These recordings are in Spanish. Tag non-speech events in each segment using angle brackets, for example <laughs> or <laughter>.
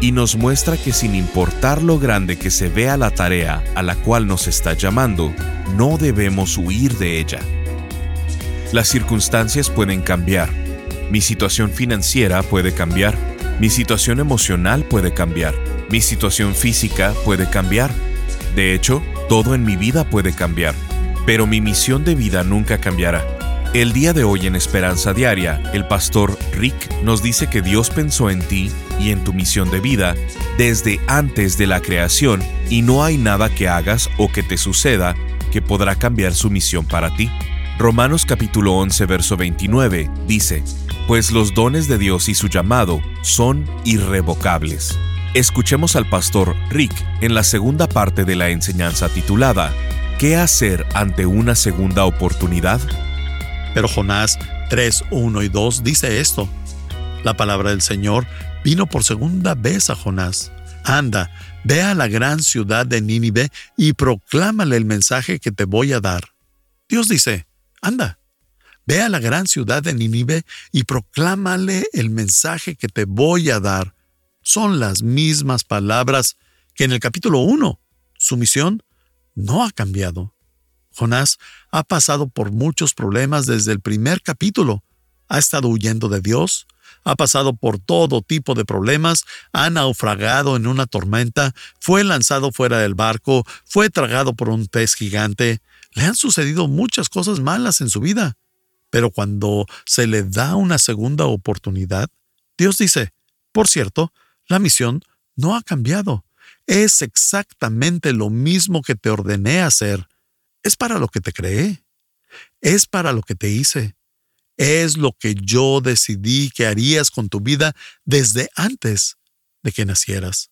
y nos muestra que sin importar lo grande que se vea la tarea a la cual nos está llamando, no debemos huir de ella. Las circunstancias pueden cambiar. Mi situación financiera puede cambiar. Mi situación emocional puede cambiar. Mi situación física puede cambiar. De hecho, todo en mi vida puede cambiar. Pero mi misión de vida nunca cambiará. El día de hoy en Esperanza Diaria, el pastor Rick nos dice que Dios pensó en ti y en tu misión de vida desde antes de la creación y no hay nada que hagas o que te suceda que podrá cambiar su misión para ti. Romanos capítulo 11 verso 29 dice, Pues los dones de Dios y su llamado son irrevocables. Escuchemos al pastor Rick en la segunda parte de la enseñanza titulada ¿Qué hacer ante una segunda oportunidad? Pero Jonás 3, 1 y 2 dice esto. La palabra del Señor vino por segunda vez a Jonás. Anda, ve a la gran ciudad de Nínive y proclámale el mensaje que te voy a dar. Dios dice, anda, ve a la gran ciudad de Nínive y proclámale el mensaje que te voy a dar. Son las mismas palabras que en el capítulo 1. Su misión no ha cambiado. Jonás ha pasado por muchos problemas desde el primer capítulo. Ha estado huyendo de Dios, ha pasado por todo tipo de problemas, ha naufragado en una tormenta, fue lanzado fuera del barco, fue tragado por un pez gigante. Le han sucedido muchas cosas malas en su vida. Pero cuando se le da una segunda oportunidad, Dios dice, por cierto, la misión no ha cambiado. Es exactamente lo mismo que te ordené hacer es para lo que te creé, es para lo que te hice, es lo que yo decidí que harías con tu vida desde antes de que nacieras.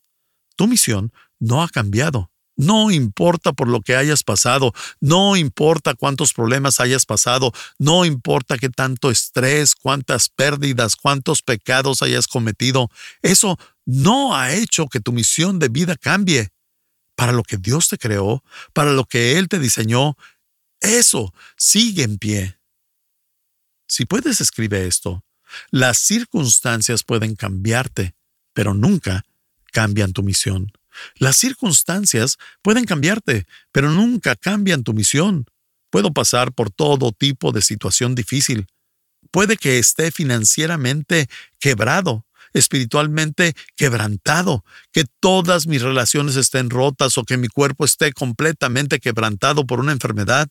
Tu misión no ha cambiado. No importa por lo que hayas pasado, no importa cuántos problemas hayas pasado, no importa qué tanto estrés, cuántas pérdidas, cuántos pecados hayas cometido, eso no ha hecho que tu misión de vida cambie para lo que Dios te creó, para lo que Él te diseñó, eso sigue en pie. Si puedes, escribe esto. Las circunstancias pueden cambiarte, pero nunca cambian tu misión. Las circunstancias pueden cambiarte, pero nunca cambian tu misión. Puedo pasar por todo tipo de situación difícil. Puede que esté financieramente quebrado, espiritualmente quebrantado, que todas mis relaciones estén rotas o que mi cuerpo esté completamente quebrantado por una enfermedad.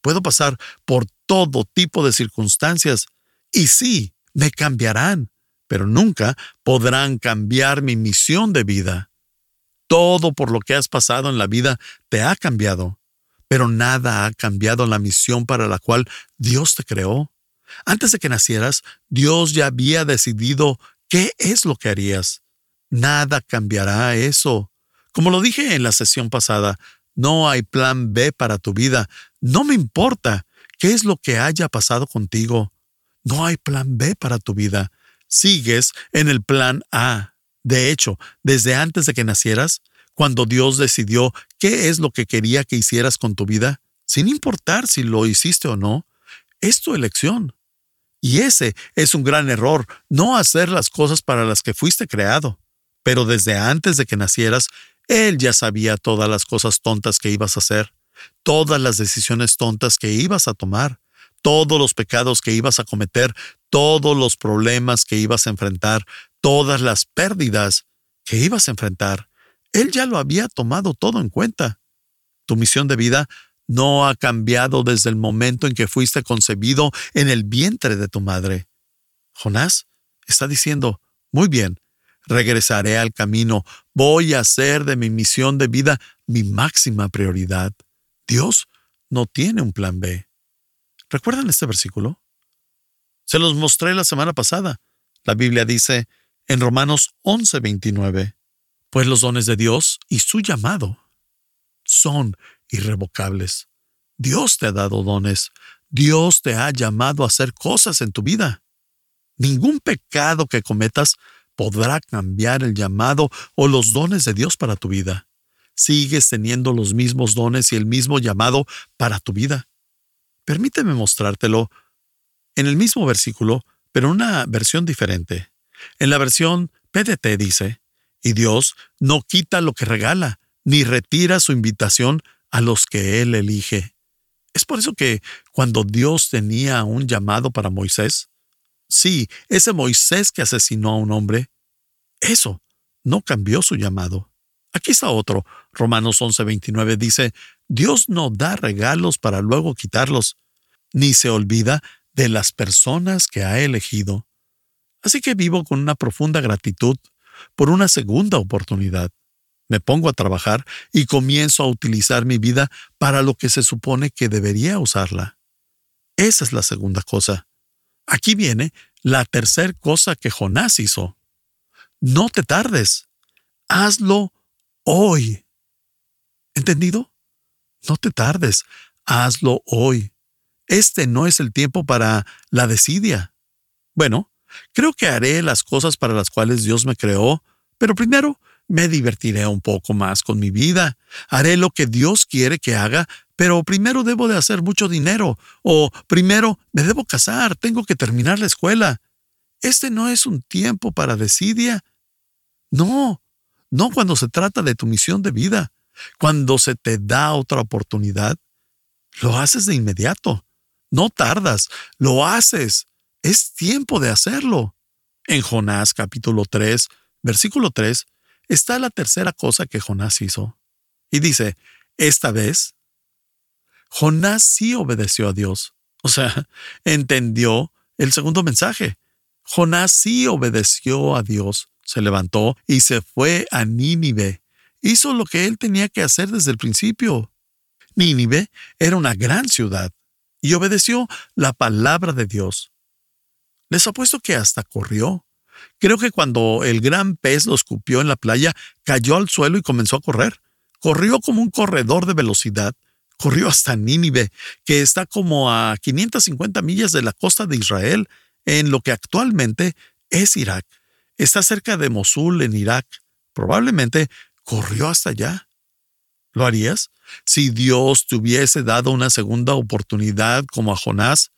Puedo pasar por todo tipo de circunstancias y sí, me cambiarán, pero nunca podrán cambiar mi misión de vida. Todo por lo que has pasado en la vida te ha cambiado, pero nada ha cambiado la misión para la cual Dios te creó. Antes de que nacieras, Dios ya había decidido ¿Qué es lo que harías? Nada cambiará eso. Como lo dije en la sesión pasada, no hay plan B para tu vida. No me importa qué es lo que haya pasado contigo. No hay plan B para tu vida. Sigues en el plan A. De hecho, desde antes de que nacieras, cuando Dios decidió qué es lo que quería que hicieras con tu vida, sin importar si lo hiciste o no, es tu elección. Y ese es un gran error, no hacer las cosas para las que fuiste creado. Pero desde antes de que nacieras, Él ya sabía todas las cosas tontas que ibas a hacer, todas las decisiones tontas que ibas a tomar, todos los pecados que ibas a cometer, todos los problemas que ibas a enfrentar, todas las pérdidas que ibas a enfrentar. Él ya lo había tomado todo en cuenta. Tu misión de vida no ha cambiado desde el momento en que fuiste concebido en el vientre de tu madre. Jonás está diciendo, muy bien, regresaré al camino, voy a hacer de mi misión de vida mi máxima prioridad. Dios no tiene un plan B. ¿Recuerdan este versículo? Se los mostré la semana pasada. La Biblia dice, en Romanos 11:29, pues los dones de Dios y su llamado son irrevocables. Dios te ha dado dones, Dios te ha llamado a hacer cosas en tu vida. Ningún pecado que cometas podrá cambiar el llamado o los dones de Dios para tu vida. Sigues teniendo los mismos dones y el mismo llamado para tu vida. Permíteme mostrártelo en el mismo versículo, pero en una versión diferente. En la versión PDT dice, y Dios no quita lo que regala, ni retira su invitación a los que Él elige. Es por eso que cuando Dios tenía un llamado para Moisés, sí, ese Moisés que asesinó a un hombre, eso no cambió su llamado. Aquí está otro. Romanos 11:29 dice, Dios no da regalos para luego quitarlos, ni se olvida de las personas que ha elegido. Así que vivo con una profunda gratitud por una segunda oportunidad. Me pongo a trabajar y comienzo a utilizar mi vida para lo que se supone que debería usarla. Esa es la segunda cosa. Aquí viene la tercera cosa que Jonás hizo. No te tardes. Hazlo hoy. ¿Entendido? No te tardes. Hazlo hoy. Este no es el tiempo para la desidia. Bueno, creo que haré las cosas para las cuales Dios me creó, pero primero me divertiré un poco más con mi vida. Haré lo que Dios quiere que haga, pero primero debo de hacer mucho dinero, o primero me debo casar, tengo que terminar la escuela. Este no es un tiempo para desidia. No, no cuando se trata de tu misión de vida. Cuando se te da otra oportunidad, lo haces de inmediato. No tardas, lo haces. Es tiempo de hacerlo. En Jonás capítulo 3, versículo 3, está la tercera cosa que Jonás hizo. Y dice, esta vez, Jonás sí obedeció a Dios. O sea, <laughs> entendió el segundo mensaje. Jonás sí obedeció a Dios, se levantó y se fue a Nínive. Hizo lo que él tenía que hacer desde el principio. Nínive era una gran ciudad y obedeció la palabra de Dios. Les apuesto que hasta corrió. Creo que cuando el gran pez lo escupió en la playa, cayó al suelo y comenzó a correr. Corrió como un corredor de velocidad. Corrió hasta Nínive, que está como a 550 millas de la costa de Israel, en lo que actualmente es Irak. Está cerca de Mosul, en Irak. Probablemente corrió hasta allá. ¿Lo harías? Si Dios te hubiese dado una segunda oportunidad como a Jonás,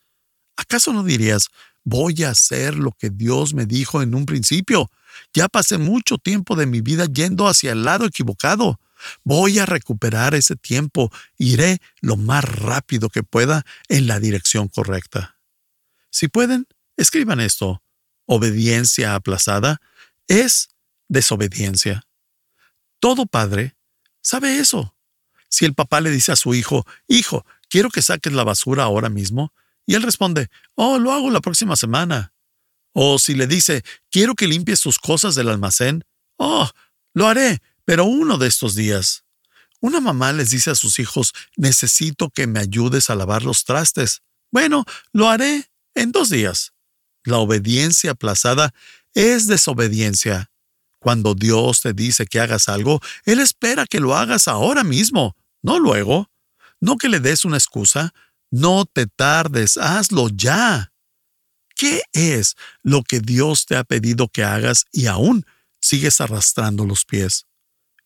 ¿acaso no dirías, voy a hacer lo que Dios me dijo en un principio? Ya pasé mucho tiempo de mi vida yendo hacia el lado equivocado. Voy a recuperar ese tiempo. Iré lo más rápido que pueda en la dirección correcta. Si pueden, escriban esto. Obediencia aplazada es desobediencia. Todo padre sabe eso. Si el papá le dice a su hijo, Hijo, quiero que saques la basura ahora mismo, y él responde, Oh, lo hago la próxima semana. O si le dice, Quiero que limpies tus cosas del almacén, Oh, lo haré, pero uno de estos días. Una mamá les dice a sus hijos, Necesito que me ayudes a lavar los trastes. Bueno, lo haré en dos días. La obediencia aplazada es desobediencia. Cuando Dios te dice que hagas algo, Él espera que lo hagas ahora mismo no luego, no que le des una excusa, no te tardes, hazlo ya. ¿Qué es lo que Dios te ha pedido que hagas y aún sigues arrastrando los pies?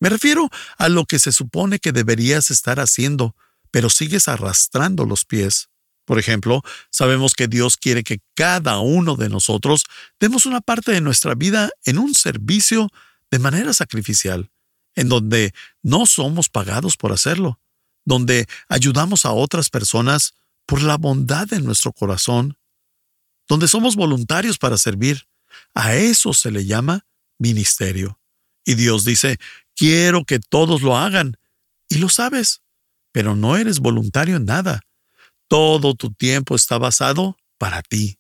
Me refiero a lo que se supone que deberías estar haciendo, pero sigues arrastrando los pies. Por ejemplo, sabemos que Dios quiere que cada uno de nosotros demos una parte de nuestra vida en un servicio de manera sacrificial en donde no somos pagados por hacerlo, donde ayudamos a otras personas por la bondad de nuestro corazón, donde somos voluntarios para servir. A eso se le llama ministerio. Y Dios dice, quiero que todos lo hagan. Y lo sabes, pero no eres voluntario en nada. Todo tu tiempo está basado para ti.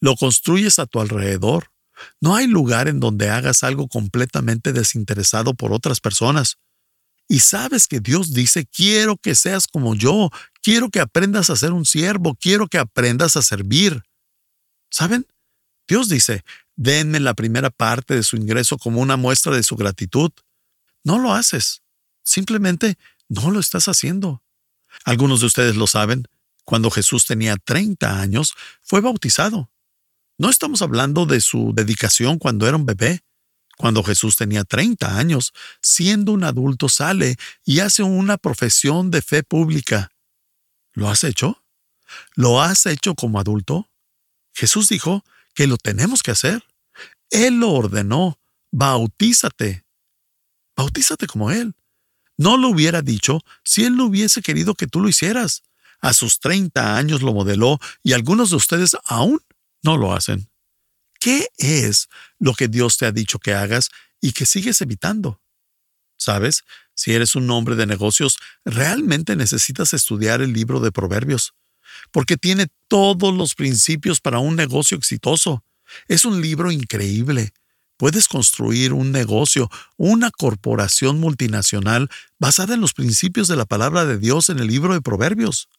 Lo construyes a tu alrededor. No hay lugar en donde hagas algo completamente desinteresado por otras personas. Y sabes que Dios dice, quiero que seas como yo, quiero que aprendas a ser un siervo, quiero que aprendas a servir. ¿Saben? Dios dice, denme la primera parte de su ingreso como una muestra de su gratitud. No lo haces. Simplemente no lo estás haciendo. Algunos de ustedes lo saben. Cuando Jesús tenía 30 años, fue bautizado. No estamos hablando de su dedicación cuando era un bebé. Cuando Jesús tenía 30 años, siendo un adulto, sale y hace una profesión de fe pública. ¿Lo has hecho? ¿Lo has hecho como adulto? Jesús dijo que lo tenemos que hacer. Él lo ordenó. Bautízate. Bautízate como Él. No lo hubiera dicho si Él no hubiese querido que tú lo hicieras. A sus 30 años lo modeló y algunos de ustedes aún no lo hacen. ¿Qué es lo que Dios te ha dicho que hagas y que sigues evitando? ¿Sabes? Si eres un hombre de negocios, realmente necesitas estudiar el libro de Proverbios, porque tiene todos los principios para un negocio exitoso. Es un libro increíble. Puedes construir un negocio, una corporación multinacional basada en los principios de la palabra de Dios en el libro de Proverbios.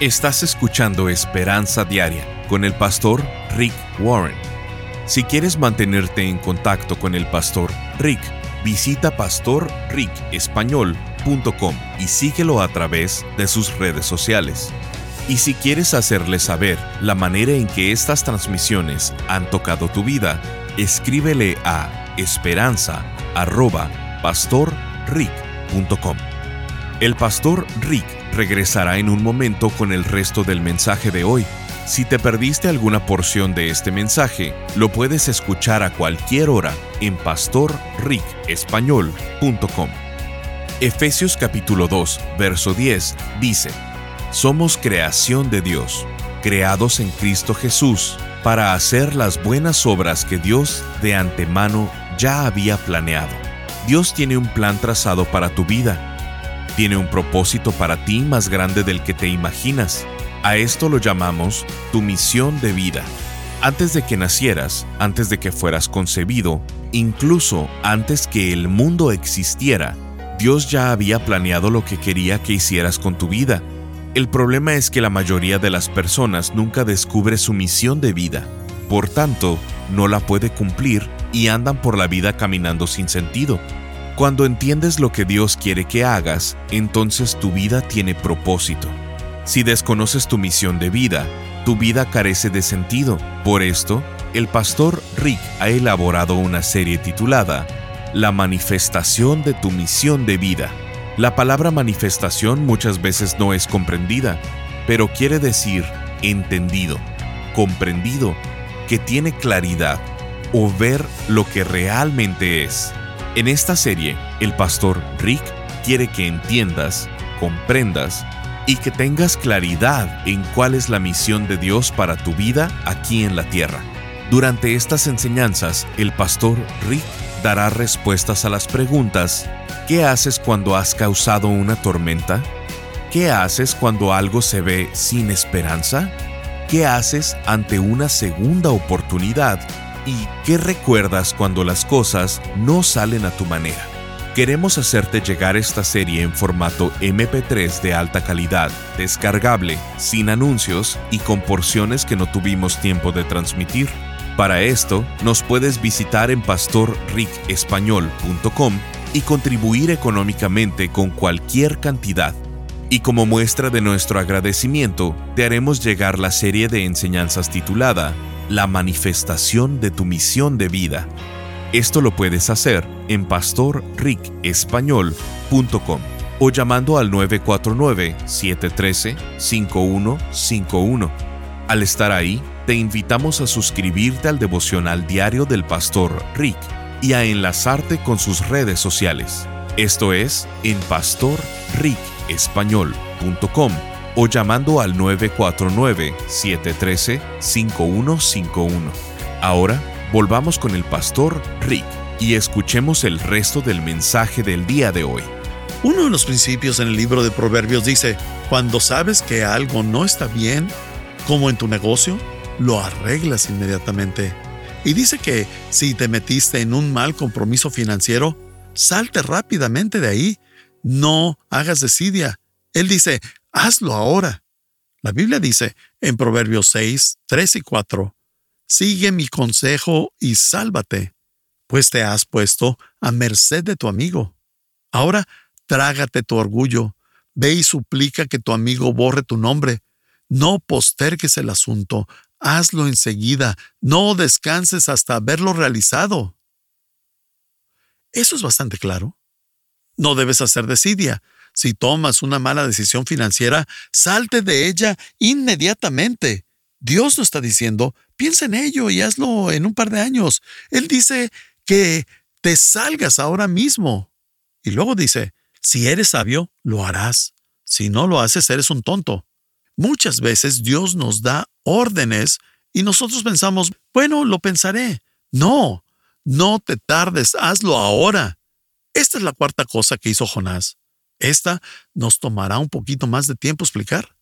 Estás escuchando Esperanza Diaria con el pastor Rick Warren. Si quieres mantenerte en contacto con el pastor Rick, visita pastorricespañol.com y síguelo a través de sus redes sociales. Y si quieres hacerle saber la manera en que estas transmisiones han tocado tu vida, escríbele a esperanza.pastorrick.com. El pastor Rick regresará en un momento con el resto del mensaje de hoy. Si te perdiste alguna porción de este mensaje, lo puedes escuchar a cualquier hora en pastorricespañol.com. Efesios capítulo 2, verso 10 dice, Somos creación de Dios, creados en Cristo Jesús, para hacer las buenas obras que Dios de antemano ya había planeado. Dios tiene un plan trazado para tu vida tiene un propósito para ti más grande del que te imaginas. A esto lo llamamos tu misión de vida. Antes de que nacieras, antes de que fueras concebido, incluso antes que el mundo existiera, Dios ya había planeado lo que quería que hicieras con tu vida. El problema es que la mayoría de las personas nunca descubre su misión de vida. Por tanto, no la puede cumplir y andan por la vida caminando sin sentido. Cuando entiendes lo que Dios quiere que hagas, entonces tu vida tiene propósito. Si desconoces tu misión de vida, tu vida carece de sentido. Por esto, el pastor Rick ha elaborado una serie titulada La manifestación de tu misión de vida. La palabra manifestación muchas veces no es comprendida, pero quiere decir entendido, comprendido, que tiene claridad o ver lo que realmente es. En esta serie, el pastor Rick quiere que entiendas, comprendas y que tengas claridad en cuál es la misión de Dios para tu vida aquí en la tierra. Durante estas enseñanzas, el pastor Rick dará respuestas a las preguntas ¿Qué haces cuando has causado una tormenta? ¿Qué haces cuando algo se ve sin esperanza? ¿Qué haces ante una segunda oportunidad ¿Y qué recuerdas cuando las cosas no salen a tu manera? Queremos hacerte llegar esta serie en formato MP3 de alta calidad, descargable, sin anuncios y con porciones que no tuvimos tiempo de transmitir. Para esto, nos puedes visitar en pastorricespañol.com y contribuir económicamente con cualquier cantidad. Y como muestra de nuestro agradecimiento, te haremos llegar la serie de enseñanzas titulada la manifestación de tu misión de vida. Esto lo puedes hacer en pastorricespañol.com o llamando al 949-713-5151. Al estar ahí, te invitamos a suscribirte al devocional diario del pastor Rick y a enlazarte con sus redes sociales. Esto es en pastorricespañol.com o llamando al 949-713-5151. Ahora volvamos con el pastor Rick y escuchemos el resto del mensaje del día de hoy. Uno de los principios en el libro de Proverbios dice, cuando sabes que algo no está bien, como en tu negocio, lo arreglas inmediatamente. Y dice que si te metiste en un mal compromiso financiero, salte rápidamente de ahí. No hagas desidia. Él dice, hazlo ahora. La Biblia dice en Proverbios 6, 3 y 4, sigue mi consejo y sálvate, pues te has puesto a merced de tu amigo. Ahora trágate tu orgullo, ve y suplica que tu amigo borre tu nombre. No postergues el asunto, hazlo enseguida, no descanses hasta haberlo realizado. Eso es bastante claro. No debes hacer desidia. Si tomas una mala decisión financiera, salte de ella inmediatamente. Dios no está diciendo, piensa en ello y hazlo en un par de años. Él dice que te salgas ahora mismo. Y luego dice, si eres sabio, lo harás. Si no lo haces, eres un tonto. Muchas veces Dios nos da órdenes y nosotros pensamos, bueno, lo pensaré. No, no te tardes, hazlo ahora. Esta es la cuarta cosa que hizo Jonás. Esta nos tomará un poquito más de tiempo explicar,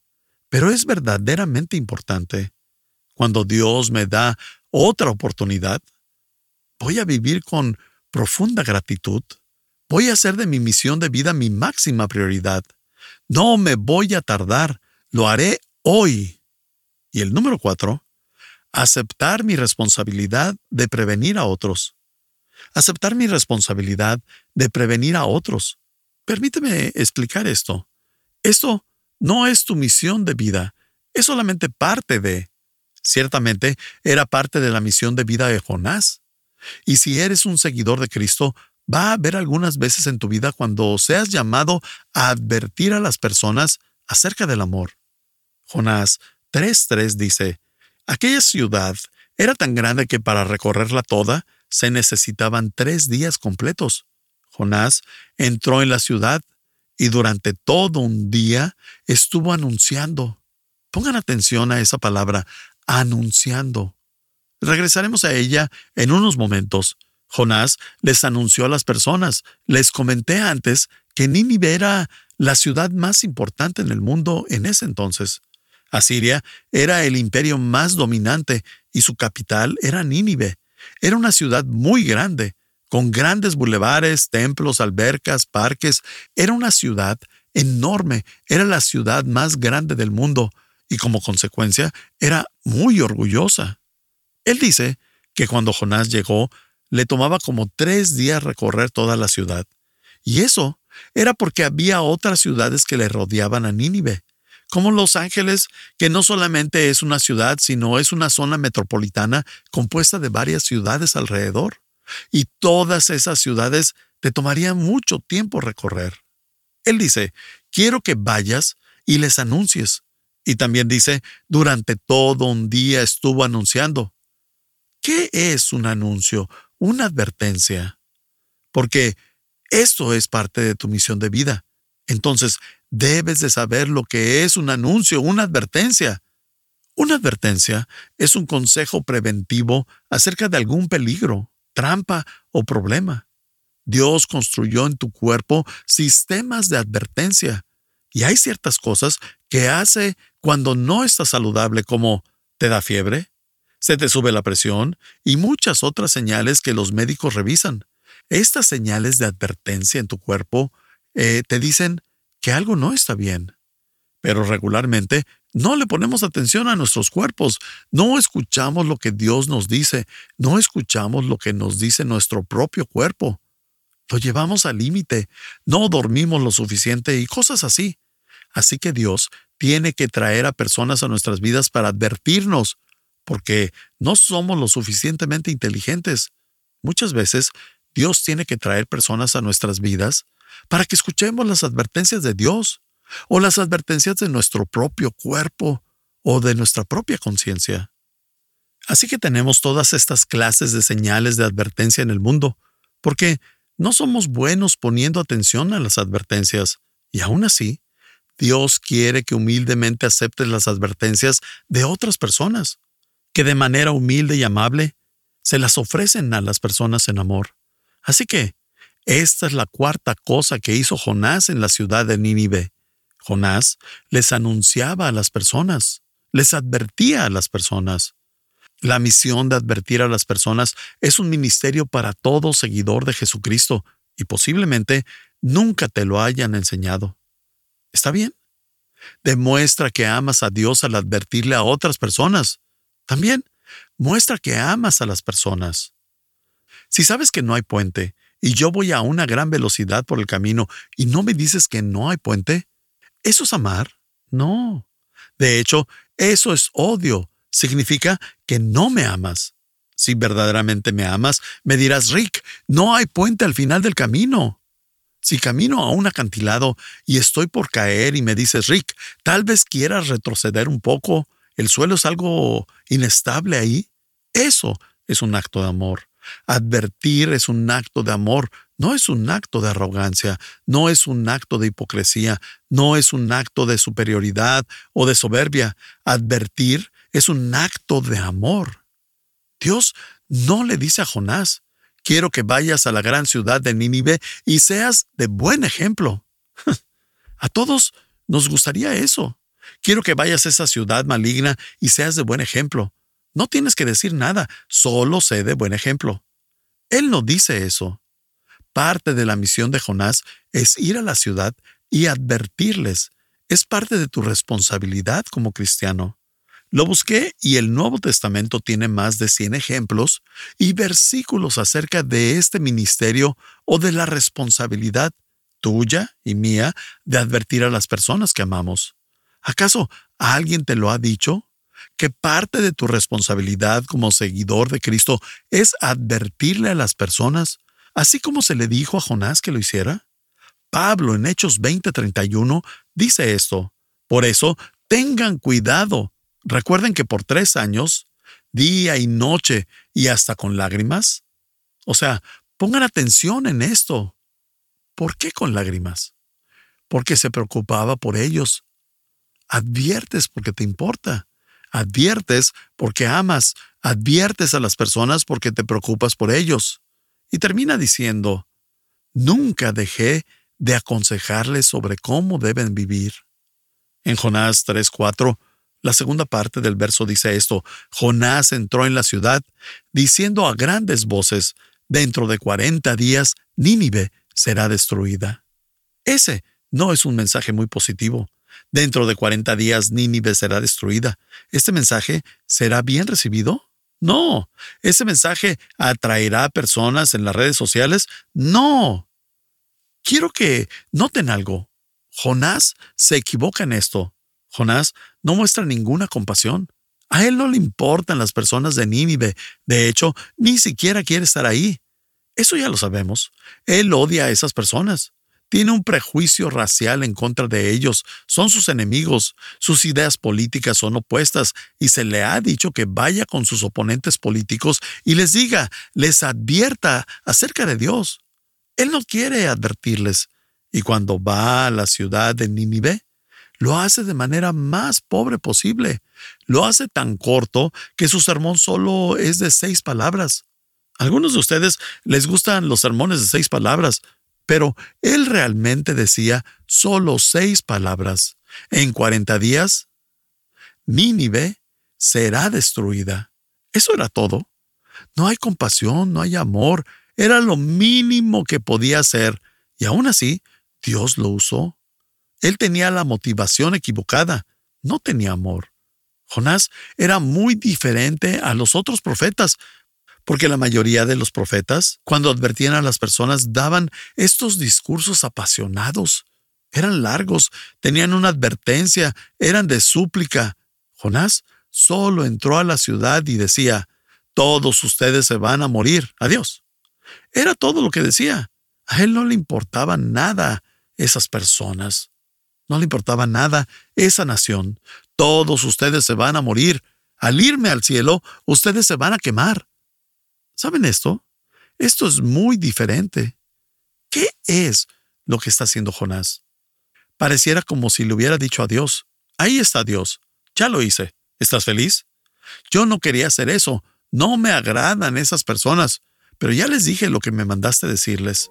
pero es verdaderamente importante. Cuando Dios me da otra oportunidad, voy a vivir con profunda gratitud. Voy a hacer de mi misión de vida mi máxima prioridad. No me voy a tardar, lo haré hoy. Y el número cuatro, aceptar mi responsabilidad de prevenir a otros. Aceptar mi responsabilidad de prevenir a otros. Permíteme explicar esto. Esto no es tu misión de vida, es solamente parte de. Ciertamente era parte de la misión de vida de Jonás. Y si eres un seguidor de Cristo, va a haber algunas veces en tu vida cuando seas llamado a advertir a las personas acerca del amor. Jonás 3.3 dice, Aquella ciudad era tan grande que para recorrerla toda se necesitaban tres días completos. Jonás entró en la ciudad y durante todo un día estuvo anunciando. Pongan atención a esa palabra, anunciando. Regresaremos a ella en unos momentos. Jonás les anunció a las personas. Les comenté antes que Nínive era la ciudad más importante en el mundo en ese entonces. Asiria era el imperio más dominante y su capital era Nínive. Era una ciudad muy grande, con grandes bulevares, templos, albercas, parques. Era una ciudad enorme, era la ciudad más grande del mundo y como consecuencia era muy orgullosa. Él dice que cuando Jonás llegó, le tomaba como tres días recorrer toda la ciudad. Y eso era porque había otras ciudades que le rodeaban a Nínive como Los Ángeles, que no solamente es una ciudad, sino es una zona metropolitana compuesta de varias ciudades alrededor. Y todas esas ciudades te tomarían mucho tiempo recorrer. Él dice, quiero que vayas y les anuncies. Y también dice, durante todo un día estuvo anunciando. ¿Qué es un anuncio? Una advertencia. Porque esto es parte de tu misión de vida. Entonces, debes de saber lo que es un anuncio, una advertencia. Una advertencia es un consejo preventivo acerca de algún peligro, trampa o problema. Dios construyó en tu cuerpo sistemas de advertencia y hay ciertas cosas que hace cuando no estás saludable como te da fiebre, se te sube la presión y muchas otras señales que los médicos revisan. Estas señales de advertencia en tu cuerpo eh, te dicen que algo no está bien. Pero regularmente no le ponemos atención a nuestros cuerpos, no escuchamos lo que Dios nos dice, no escuchamos lo que nos dice nuestro propio cuerpo. Lo llevamos al límite, no dormimos lo suficiente y cosas así. Así que Dios tiene que traer a personas a nuestras vidas para advertirnos, porque no somos lo suficientemente inteligentes. Muchas veces Dios tiene que traer personas a nuestras vidas para que escuchemos las advertencias de Dios o las advertencias de nuestro propio cuerpo o de nuestra propia conciencia. Así que tenemos todas estas clases de señales de advertencia en el mundo, porque no somos buenos poniendo atención a las advertencias, y aún así, Dios quiere que humildemente aceptes las advertencias de otras personas, que de manera humilde y amable se las ofrecen a las personas en amor. Así que, esta es la cuarta cosa que hizo Jonás en la ciudad de Nínive. Jonás les anunciaba a las personas, les advertía a las personas. La misión de advertir a las personas es un ministerio para todo seguidor de Jesucristo y posiblemente nunca te lo hayan enseñado. ¿Está bien? Demuestra que amas a Dios al advertirle a otras personas. También Muestra que amas a las personas. Si sabes que no hay puente y yo voy a una gran velocidad por el camino y no me dices que no hay puente, ¿eso es amar? No. De hecho, eso es odio. Significa que no me amas. Si verdaderamente me amas, me dirás, Rick, no hay puente al final del camino. Si camino a un acantilado y estoy por caer y me dices, Rick, tal vez quieras retroceder un poco, el suelo es algo inestable ahí, eso es un acto de amor. Advertir es un acto de amor, no es un acto de arrogancia, no es un acto de hipocresía, no es un acto de superioridad o de soberbia. Advertir es un acto de amor. Dios no le dice a Jonás, quiero que vayas a la gran ciudad de Nínive y seas de buen ejemplo. <laughs> a todos nos gustaría eso. Quiero que vayas a esa ciudad maligna y seas de buen ejemplo. No tienes que decir nada, solo sé de buen ejemplo. Él no dice eso. Parte de la misión de Jonás es ir a la ciudad y advertirles. Es parte de tu responsabilidad como cristiano. Lo busqué y el Nuevo Testamento tiene más de 100 ejemplos y versículos acerca de este ministerio o de la responsabilidad tuya y mía de advertir a las personas que amamos. ¿Acaso alguien te lo ha dicho? Que parte de tu responsabilidad como seguidor de Cristo es advertirle a las personas, así como se le dijo a Jonás que lo hiciera. Pablo en Hechos 20:31 dice esto. Por eso, tengan cuidado Recuerden que por tres años, día y noche y hasta con lágrimas. O sea, pongan atención en esto. ¿Por qué con lágrimas? Porque se preocupaba por ellos. Adviertes porque te importa. Adviertes porque amas. Adviertes a las personas porque te preocupas por ellos. Y termina diciendo, nunca dejé de aconsejarles sobre cómo deben vivir. En Jonás 3:4 la segunda parte del verso dice esto, Jonás entró en la ciudad diciendo a grandes voces, dentro de cuarenta días Nínive será destruida. Ese no es un mensaje muy positivo. Dentro de cuarenta días Nínive será destruida. ¿Este mensaje será bien recibido? No. ¿Ese mensaje atraerá a personas en las redes sociales? No. Quiero que noten algo. Jonás se equivoca en esto. Jonás no muestra ninguna compasión. A él no le importan las personas de Nínive. De hecho, ni siquiera quiere estar ahí. Eso ya lo sabemos. Él odia a esas personas. Tiene un prejuicio racial en contra de ellos. Son sus enemigos. Sus ideas políticas son opuestas y se le ha dicho que vaya con sus oponentes políticos y les diga, les advierta acerca de Dios. Él no quiere advertirles. Y cuando va a la ciudad de Nínive, lo hace de manera más pobre posible. Lo hace tan corto que su sermón solo es de seis palabras. algunos de ustedes les gustan los sermones de seis palabras, pero él realmente decía solo seis palabras. En cuarenta días, Nínive será destruida. Eso era todo. No hay compasión, no hay amor. Era lo mínimo que podía hacer. Y aún así, Dios lo usó. Él tenía la motivación equivocada, no tenía amor. Jonás era muy diferente a los otros profetas, porque la mayoría de los profetas, cuando advertían a las personas, daban estos discursos apasionados. Eran largos, tenían una advertencia, eran de súplica. Jonás solo entró a la ciudad y decía, todos ustedes se van a morir. Adiós. Era todo lo que decía. A él no le importaba nada esas personas. No le importaba nada esa nación. Todos ustedes se van a morir. Al irme al cielo, ustedes se van a quemar. ¿Saben esto? Esto es muy diferente. ¿Qué es lo que está haciendo Jonás? Pareciera como si le hubiera dicho a Dios, ahí está Dios, ya lo hice, ¿estás feliz? Yo no quería hacer eso, no me agradan esas personas, pero ya les dije lo que me mandaste decirles.